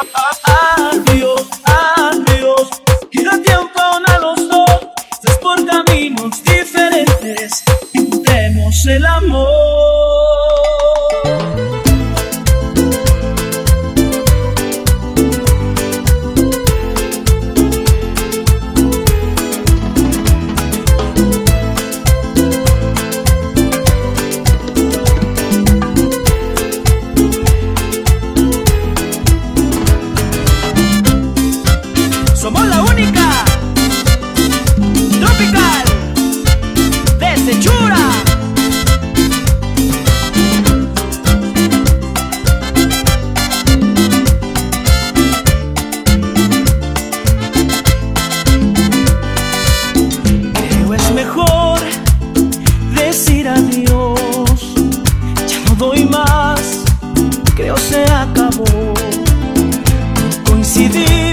Adiós, adiós. Quédate a los dos, tres por caminos diferentes. Pintemos el amor. creo se acabó. Coincidí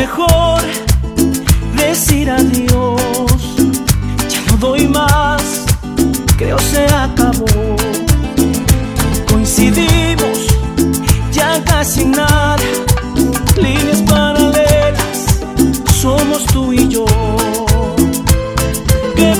mejor decir adiós. Ya no doy más, creo se acabó. Coincidimos ya casi nada, líneas paralelas, somos tú y yo. ¿Qué